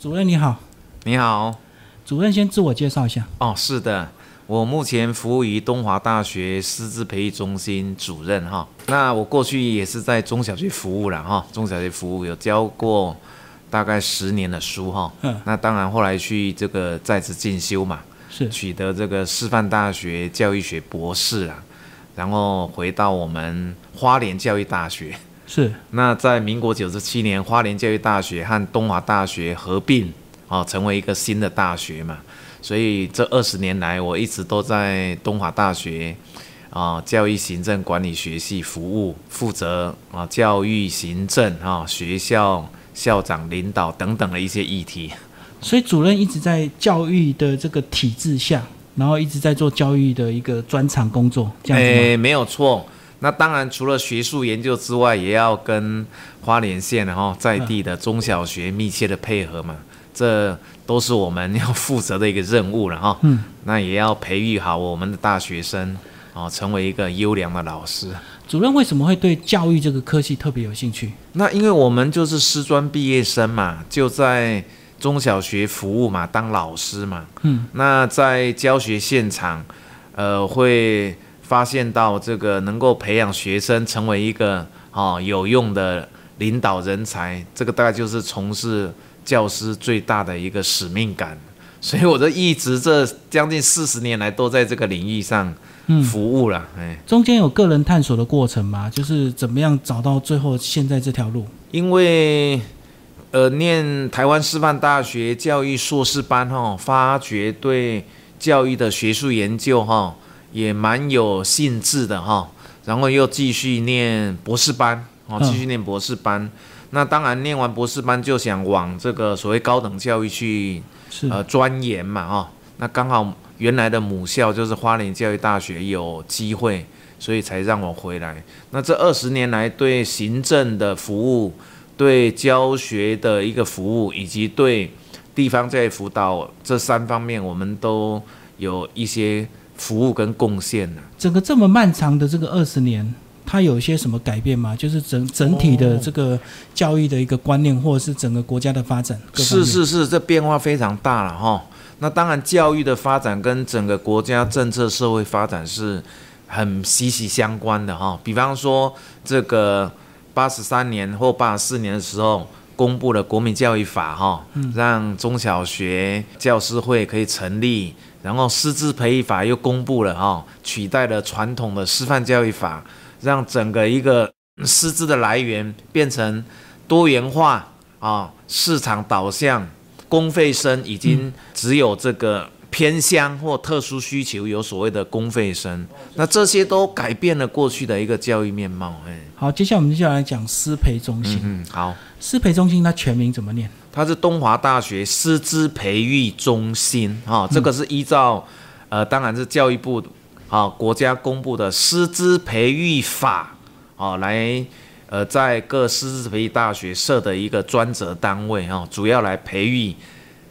主任你好，你好，主任先自我介绍一下。哦，是的，我目前服务于东华大学师资培育中心主任哈。那我过去也是在中小学服务了哈，中小学服务有教过大概十年的书哈。嗯。那当然后来去这个在职进修嘛，是取得这个师范大学教育学博士啊，然后回到我们花莲教育大学。是，那在民国九十七年，花莲教育大学和东华大学合并，啊，成为一个新的大学嘛。所以这二十年来，我一直都在东华大学，啊，教育行政管理学系服务，负责啊教育行政啊学校校长领导等等的一些议题。所以主任一直在教育的这个体制下，然后一直在做教育的一个专长工作，这样子诶，没有错。那当然，除了学术研究之外，也要跟花莲县然后在地的中小学密切的配合嘛，这都是我们要负责的一个任务了哈。嗯，那也要培育好我们的大学生，哦，成为一个优良的老师。主任为什么会对教育这个科系特别有兴趣？那因为我们就是师专毕业生嘛，就在中小学服务嘛，当老师嘛。嗯，那在教学现场，呃，会。发现到这个能够培养学生成为一个哦有用的领导人才，这个大概就是从事教师最大的一个使命感。所以我这一直这将近四十年来都在这个领域上服务了。哎，中间有个人探索的过程吗？就是怎么样找到最后现在这条路？因为呃，念台湾师范大学教育硕士班哈，发掘对教育的学术研究哈。也蛮有兴致的哈，然后又继续念博士班哦，继续念博士班。那当然念完博士班就想往这个所谓高等教育去呃钻研嘛哈。那刚好原来的母校就是花莲教育大学有机会，所以才让我回来。那这二十年来对行政的服务、对教学的一个服务，以及对地方教育辅导这三方面，我们都有一些。服务跟贡献呢？整个这么漫长的这个二十年，它有一些什么改变吗？就是整整体的这个教育的一个观念，或者是整个国家的发展？是是是，这变化非常大了哈。那当然，教育的发展跟整个国家政策、社会发展是很息息相关的哈。比方说，这个八十三年或八十四年的时候公布了国民教育法哈，让中小学教师会可以成立。然后师资培育法又公布了哈，取代了传统的师范教育法，让整个一个师资的来源变成多元化啊，市场导向，公费生已经只有这个偏乡或特殊需求有所谓的公费生，那这些都改变了过去的一个教育面貌。哎，好，接下来我们就来讲师培中心。嗯，好，师培中心它全名怎么念？它是东华大学师资培育中心，哈，这个是依照，呃，当然是教育部，啊，国家公布的师资培育法，啊，来，呃，在各师资培育大学设的一个专责单位，哈，主要来培育，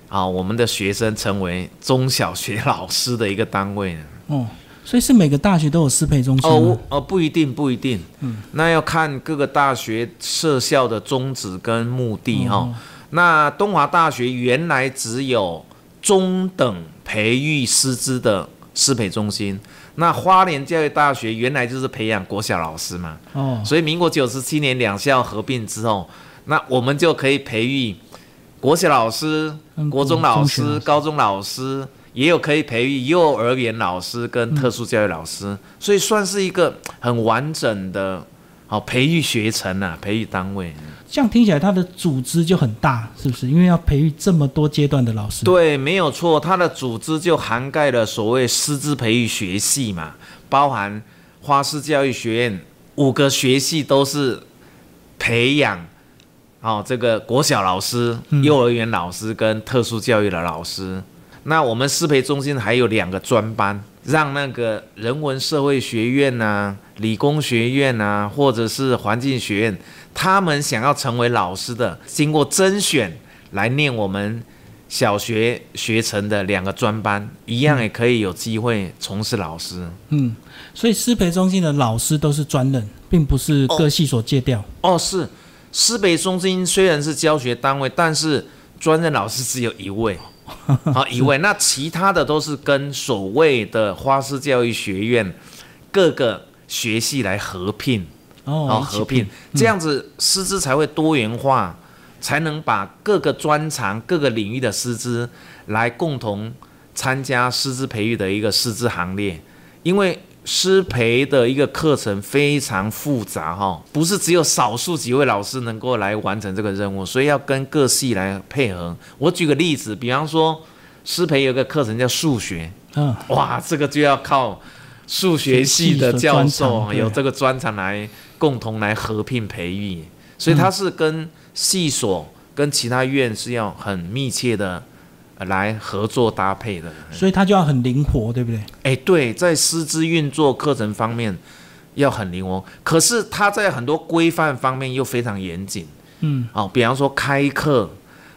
啊，我们的学生成为中小学老师的一个单位呢。哦，所以是每个大学都有师培中心哦，哦，不一定，不一定，嗯，那要看各个大学设校的宗旨跟目的，哈。那东华大学原来只有中等培育师资的师培中心，那花莲教育大学原来就是培养国小老师嘛，哦，所以民国九十七年两校合并之后，那我们就可以培育国小老师、国中老师、高中老师，也有可以培育幼儿园老师跟特殊教育老师，所以算是一个很完整的。好，培育学程啊，培育单位，这样听起来它的组织就很大，是不是？因为要培育这么多阶段的老师。对，没有错，它的组织就涵盖了所谓师资培育学系嘛，包含花式教育学院五个学系都是培养，哦，这个国小老师、幼儿园老师跟特殊教育的老师。那我们师培中心还有两个专班。让那个人文社会学院呐、理工学院呐，或者是环境学院，他们想要成为老师的，经过甄选来念我们小学学成的两个专班，一样也可以有机会从事老师。嗯，所以师培中心的老师都是专任，并不是各系所借调。哦，是师培中心虽然是教学单位，但是专任老师只有一位，好一位，那其他的都是跟所谓的花式教育学院各个学系来合聘，哦，合并，这样子师资才会多元化，才能把各个专长、各个领域的师资来共同参加师资培育的一个师资行列，因为。师培的一个课程非常复杂哈，不是只有少数几位老师能够来完成这个任务，所以要跟各系来配合。我举个例子，比方说师培有个课程叫数学，嗯，哇，这个就要靠数学系的教授有这个专长来共同来合并培育，所以他是跟系所跟其他院是要很密切的。来合作搭配的，所以他就要很灵活，对不对？哎，对，在师资运作课程方面要很灵活，可是他在很多规范方面又非常严谨。嗯，哦，比方说开课，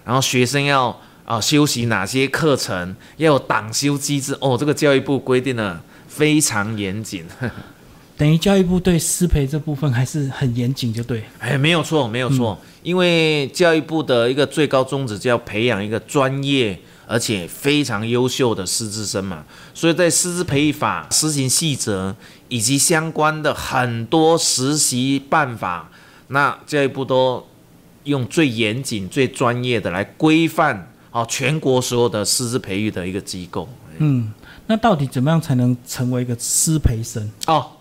然后学生要啊修习哪些课程，要有党修机制。哦，这个教育部规定的非常严谨。等于教育部对师培这部分还是很严谨，就对。哎，没有错，没有错，因为教育部的一个最高宗旨就要培养一个专业。而且非常优秀的师资生嘛，所以在师资培育法施行细则以及相关的很多实习办法，那教育部都用最严谨、最专业的来规范哦，全国所有的师资培育的一个机构。嗯，那到底怎么样才能成为一个师培生？哦。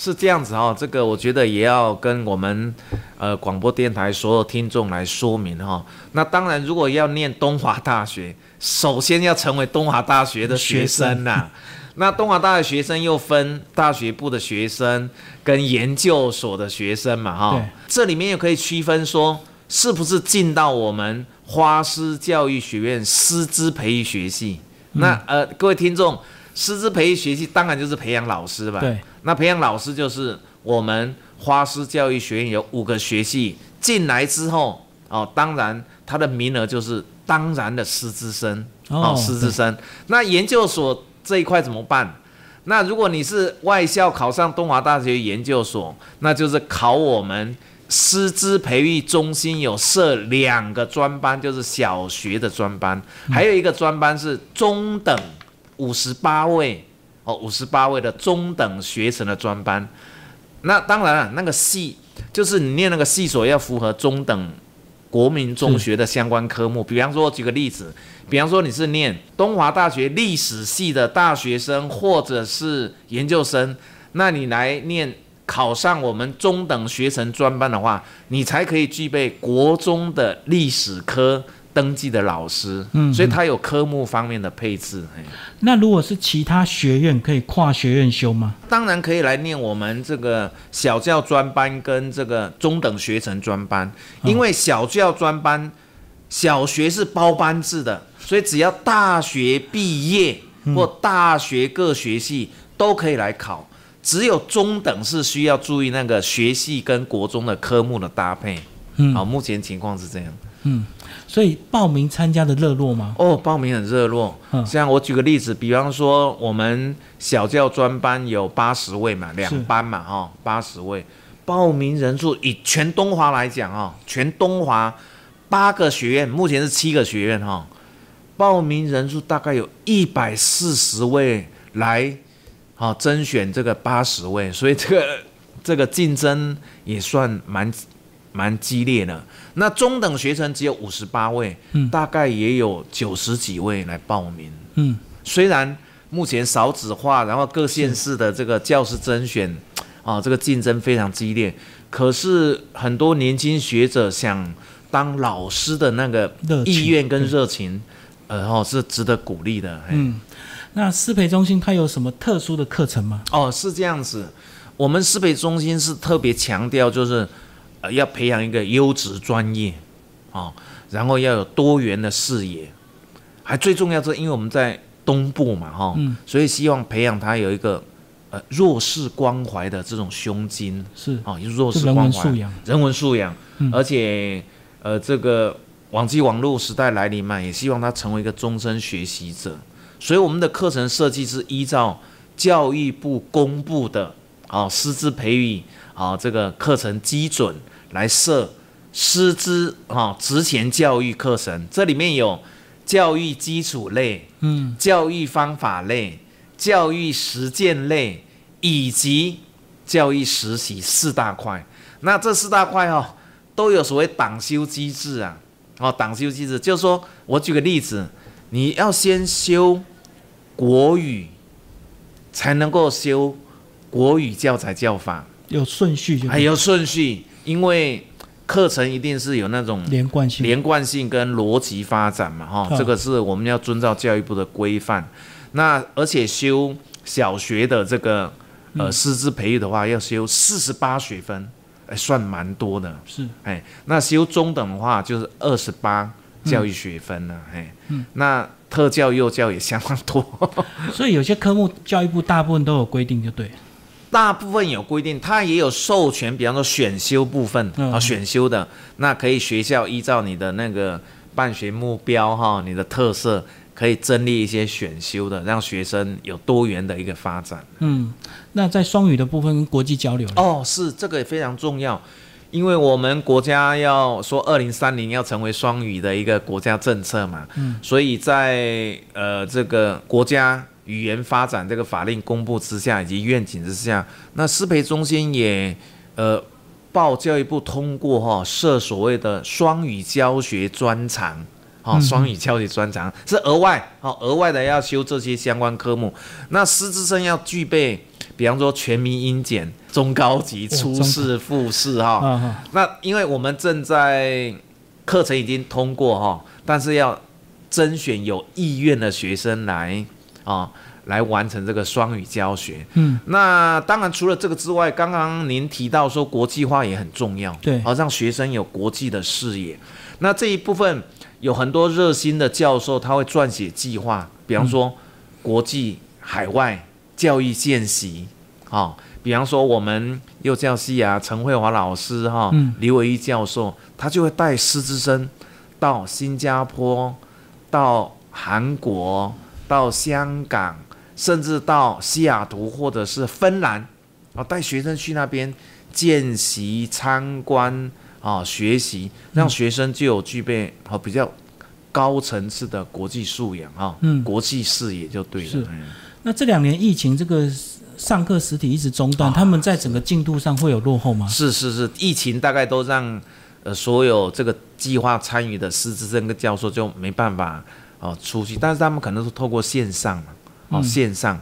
是这样子哈，这个我觉得也要跟我们呃广播电台所有听众来说明哈。那当然，如果要念东华大学，首先要成为东华大学的学生呐。那东华大学学生又分大学部的学生跟研究所的学生嘛哈。这里面又可以区分说，是不是进到我们花师教育学院师资培育学系？那呃，各位听众。师资培育学系当然就是培养老师吧。对。那培养老师就是我们花师教育学院有五个学系进来之后，哦，当然他的名额就是当然的师资生哦，师资生。那研究所这一块怎么办？那如果你是外校考上东华大学研究所，那就是考我们师资培育中心有设两个专班，就是小学的专班，还有一个专班是中等。五十八位哦，五十八位的中等学程的专班，那当然了，那个系就是你念那个系所要符合中等国民中学的相关科目。比方说，举个例子，比方说你是念东华大学历史系的大学生或者是研究生，那你来念考上我们中等学程专班的话，你才可以具备国中的历史科。登记的老师，嗯，所以他有科目方面的配置。那如果是其他学院，可以跨学院修吗？当然可以来念我们这个小教专班跟这个中等学程专班，因为小教专班小学是包班制的，所以只要大学毕业或大学各学系都可以来考，只有中等是需要注意那个学系跟国中的科目的搭配。嗯，好，目前情况是这样。嗯。所以报名参加的热络吗？哦，报名很热络。嗯，像我举个例子，比方说我们小教专班有八十位嘛，两班嘛，哈，八十位。报名人数以全东华来讲，哈，全东华八个学院，目前是七个学院，哈，报名人数大概有一百四十位来，好甄选这个八十位，所以这个这个竞争也算蛮。蛮激烈的，那中等学生只有五十八位，嗯，大概也有九十几位来报名，嗯，虽然目前少子化，然后各县市的这个教师甄选，啊，这个竞争非常激烈，可是很多年轻学者想当老师的那个意愿跟热情，呃，然后是值得鼓励的。嗯，那师培中心它有什么特殊的课程吗？哦，是这样子，我们师培中心是特别强调就是。呃，要培养一个优质专业，啊，然后要有多元的视野，还最重要是，因为我们在东部嘛，哈，所以希望培养他有一个呃弱势关怀的这种胸襟，是。啊，弱势关怀，人文素养，而且呃，这个网际网络时代来临嘛，也希望他成为一个终身学习者，所以我们的课程设计是依照教育部公布的啊师资培育。啊，这个课程基准来设师资哈职前教育课程，这里面有教育基础类、嗯，教育方法类、教育实践类以及教育实习四大块。那这四大块哦，都有所谓党修机制啊。哦，党修机制就是说，我举个例子，你要先修国语，才能够修国语教材教法，有顺序就还有顺序，因为课程一定是有那种连贯性。连贯性跟逻辑发展嘛，哈，嗯这个是我们要遵照教育部的规范。那而且修小学的这个呃师资培育的话，要修四十八学分，哎，算蛮多的。是，哎，那修中等的话就是二十八教育学分了，哎，嗯那特教幼教也相当多，所以有些科目教育部大部分都有规定，就对。大部分有规定，它也有授权，比方说选修部分嗯啊，选修的那可以学校依照你的那个办学目标哈，你的特色。可以增列一些选修的，让学生有多元的一个发展。嗯，那在双语的部分跟国际交流，哦，是这个也非常重要，因为我们国家要说二零三零要成为双语的一个国家政策嘛，嗯，所以在呃这个国家语言发展这个法令公布之下以及愿景之下，那师培中心也呃报教育部通过哈、设所谓的双语教学专长。哦，嗯双语教学专长是额外哦，额外的要修这些相关科目。那师资生要具备，比方说全民英检、中高级、哦初试、复试哈，那因为我们正在课程已经通过哈，但是要甄选有意愿的学生来啊，来完成这个双语教学。嗯，那当然除了这个之外，刚刚您提到说国际化也很重要，对好让学生有国际的视野。那这一部分有很多热心的教授，他会撰写计划，比方说国际海外教育见习，啊、比方说我们幼教系啊，陈慧华老师哈、嗯李伟一教授，他就会带师资生到新加坡、到韩国、到香港，甚至到西雅图或者是芬兰，啊，带学生去那边见习、参观啊、学习，让学生就有具备啊比较高层次的国际素养啊，嗯。国际视野就对了。那这两年疫情这个上课实体一直中断，啊。他们在整个进度上会有落后吗？是是是，疫情大概都让呃所有这个计划参与的师资生跟教授就没办法哦、出去，但是他们可能是透过线上嘛，哦、嗯线上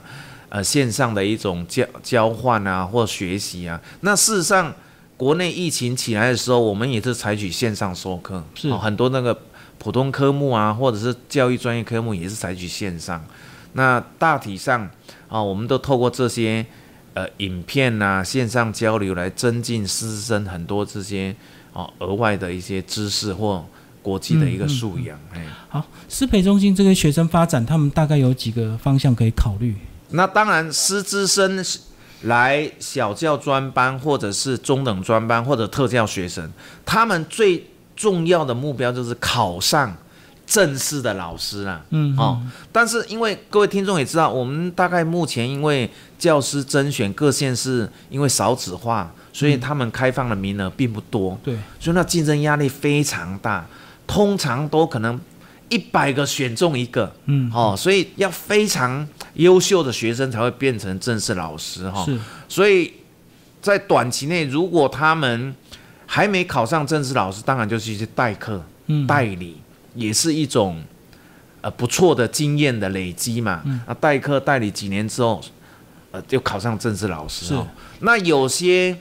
呃线上的一种交交换啊或学习啊。那事实上，国内疫情起来的时候，我们也是采取线上授课，是哦很多那个普通科目啊，或者是教育专业科目也是采取线上。那大体上啊，我们都透过这些呃影片呐、线上交流来增进师生很多这些哦额外的一些知识或国际的一个素养。哎、好，师培中心这个学生发展，他们大概有几个方向可以考虑？那当然，师资生是来小教专班或者是中等专班或者特教学生，他们最重要的目标就是考上正式的老师啦。嗯，哦，但是因为各位听众也知道，我们大概目前因为教师甄选各县市因为少子化，所以他们开放的名额并不多，对，所以那竞争压力非常大，通常都可能一百个选中一个，嗯，哦，所以要非常优秀的学生才会变成正式老师哈、是，所以在短期内，如果他们还没考上正式老师，当然就是一些代课、嗯，代理，也是一种呃不错的经验的累积嘛。嗯。那代课代理几年之后，呃，就考上正式老师是。哦。那有些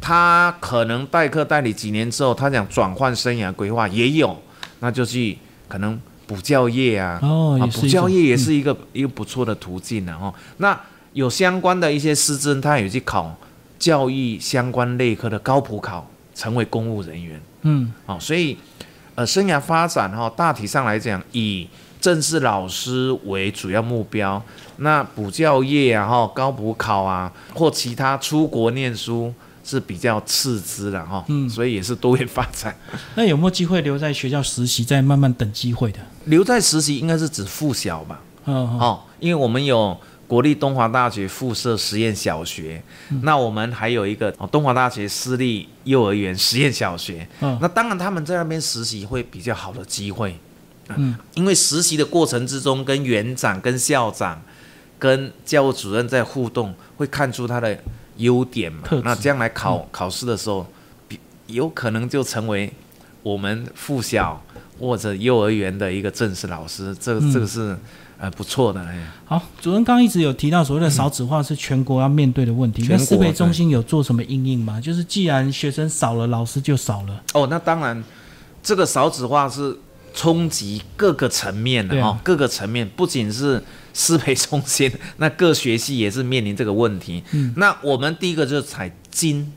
他可能代课代理几年之后，他想转换生涯规划也有，那就去可能补教业啊，哦，补教业也嗯是一个、一个不错的途径呢、哦。那有相关的一些师资，他也去考教育相关类科的高普考，成为公务人员。嗯哦，所以呃，生涯发展哈、大体上来讲，以正式老师为主要目标。那补教业啊，哈，高补考啊，或其他出国念书是比较次之的哈。嗯所以也是多元发展。那有没有机会留在学校实习，再慢慢等机会的？留在实习应该是指附小吧？嗯，哦，哦，因为我们有国立东华大学附设实验小学，那我们还有一个哦东华大学私立幼儿园实验小学。嗯那当然他们在那边实习会比较好的机会，嗯，因为实习的过程之中，跟园长、跟校长、跟教务主任在互动，会看出他的优点嘛。那将来考、考试的时候，有可能就成为我们附小或者幼儿园的一个正式老师，这个、嗯这个是呃不错的。哎，好，主任刚刚一直有提到所谓的少子化是全国要面对的问题，那师培中心有做什么应应吗？就是既然学生少了，老师就少了。哦，那当然，这个少子化是冲击各个层面的哈、各个层面不仅是师培中心，那各学系也是面临这个问题。嗯。那我们第一个就是采精，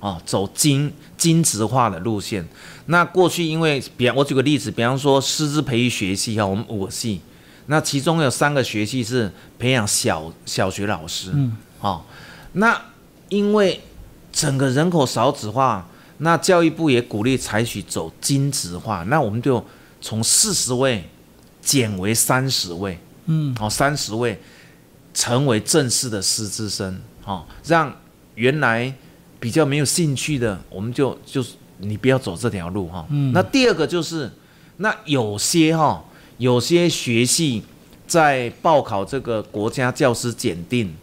哦，走精精职化的路线。那过去因为，比方我举个例子，比方说师资培育学系哈，我们五个系，那其中有三个学系是培养小小学老师，嗯，哦，那因为整个人口少子化，那教育部也鼓励采取走精职化，那我们就从四十位减为三十位，嗯，哦，三十位成为正式的师资生，哦，让原来比较没有兴趣的，我们就就是你不要走这条路哈、嗯。那第二个就是，那有些哈、有些学系在报考这个国家教师检定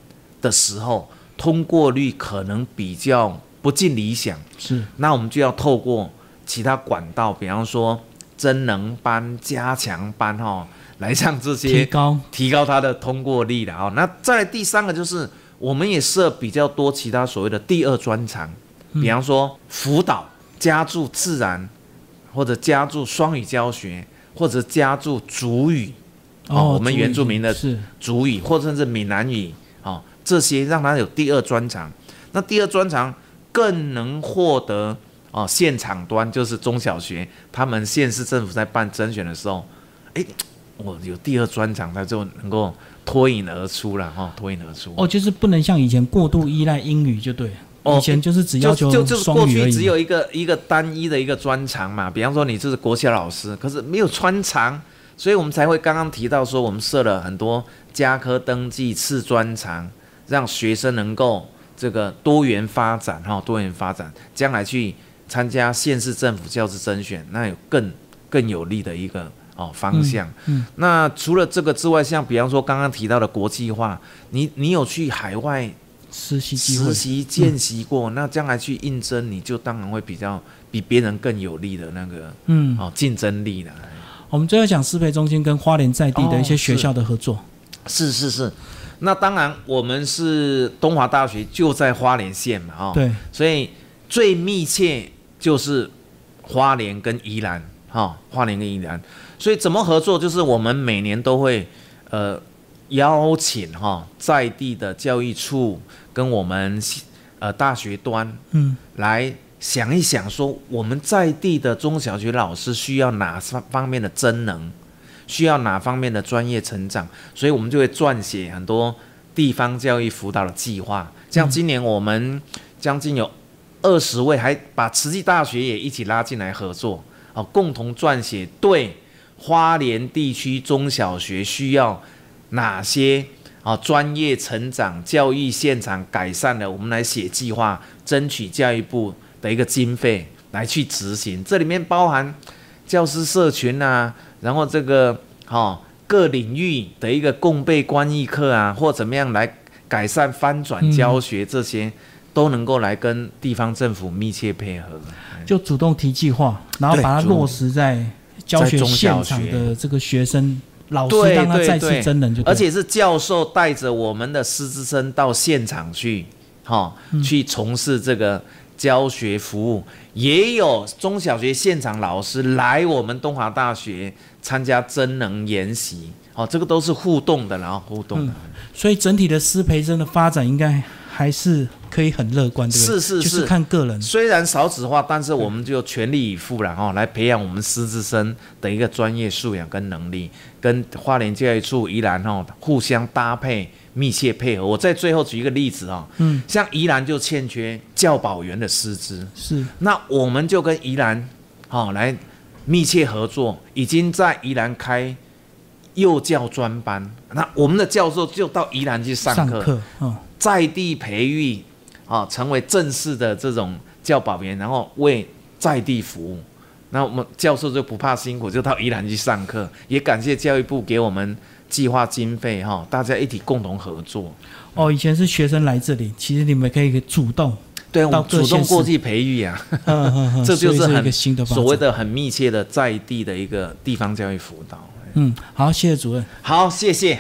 的时候，通过率可能比较不尽理想，是，那我们就要透过其他管道，比方说真能班、加强班哈、来让这些提些高，提高它的通过率的啊。那再来第三个就是，我们也设比较多其他所谓的第二专长，比方说辅导加注自然，或者加注双语教学，或者加注主语哦我们原住民的是，主语，或者甚至闽南语哦，这些让他有第二专长。那第二专长更能获得哦现场端，就是中小学他们县市政府在办甄选的时候，诶，我有第二专长，他就能够脱颖而出了哈、哦，脱颖而出。哦，就是不能像以前过度依赖英语就对以前就是只要求就就就是过。去只有一个一个单一的一个专长嘛，比方说你就是国小老师，可是没有穿长，所以我们才会刚刚提到说，我们设了很多加科登记次专长，让学生能够这个多元发展哈，多元发展，将来去参加县市政府教师甄选，那有更更有利的一个哦方向。嗯那除了这个之外，像比方说刚刚提到的国际化，你你有去海外实习实，习见习过，那将来去应征，你就当然会比较比别人更有利的那个嗯，哦竞争力了。我们最后讲师培中心跟花莲在地的一些哦学校的合作。是是是，那当然我们是东华大学就在花莲县嘛，哦，对，所以最密切就是花莲跟宜兰，哈、花莲跟宜兰，所以怎么合作？就是我们每年都会呃邀请哈、在地的教育处跟我们呃大学端嗯来想一想，说我们在地的中小学老师需要哪方方面的真能，需要哪方面的专业成长，所以我们就会撰写很多地方教育辅导的计划。像今年我们将近有二十位，还把慈济大学也一起拉进来合作，哦，共同撰写对花莲地区中小学需要哪些啊专业成长、教育现场改善的，我们来写计划，争取教育部的一个经费来去执行。这里面包含教师社群啊，然后这个哦各领域的一个共备关译课啊，或怎么样来改善翻转教学这些。都能够来跟地方政府密切配合，就主动提计划，然后把它落实在教学中现小学。场的这个学生老师，对让他再次真人就对而且是教授带着我们的师资生到现场去，哈、去从事这个教学服务，也有中小学现场老师来我们东华大学参加真能研习，哦，这个都是互动的，然后互动的。所以整体的师培生的发展应该还是可以很乐观，对不对？是是就是是看个人。虽然少子化，但是我们就全力以赴了哈，来培养我们师资生的一个专业素养跟能力，跟花莲教育处宜兰哈互相搭配、密切配合。我在最后举一个例子哈，嗯，像宜兰就欠缺教保员的师资，是那我们就跟宜兰好、来密切合作，已经在宜兰开幼教专班，那我们的教授就到宜兰去上课，上课，嗯，在地培育啊，成为正式的这种教保员，然后为在地服务。那我们教授就不怕辛苦，就到宜兰去上课。也感谢教育部给我们计划经费哈，大家一起共同合作。哦，以前是学生来这里，其实你们可以主动，对，我主动过去培育啊，嗯 嗯嗯，这就是很所谓。的很密切的在地的一个地方教育辅导。嗯，好，谢谢主任。好，谢谢。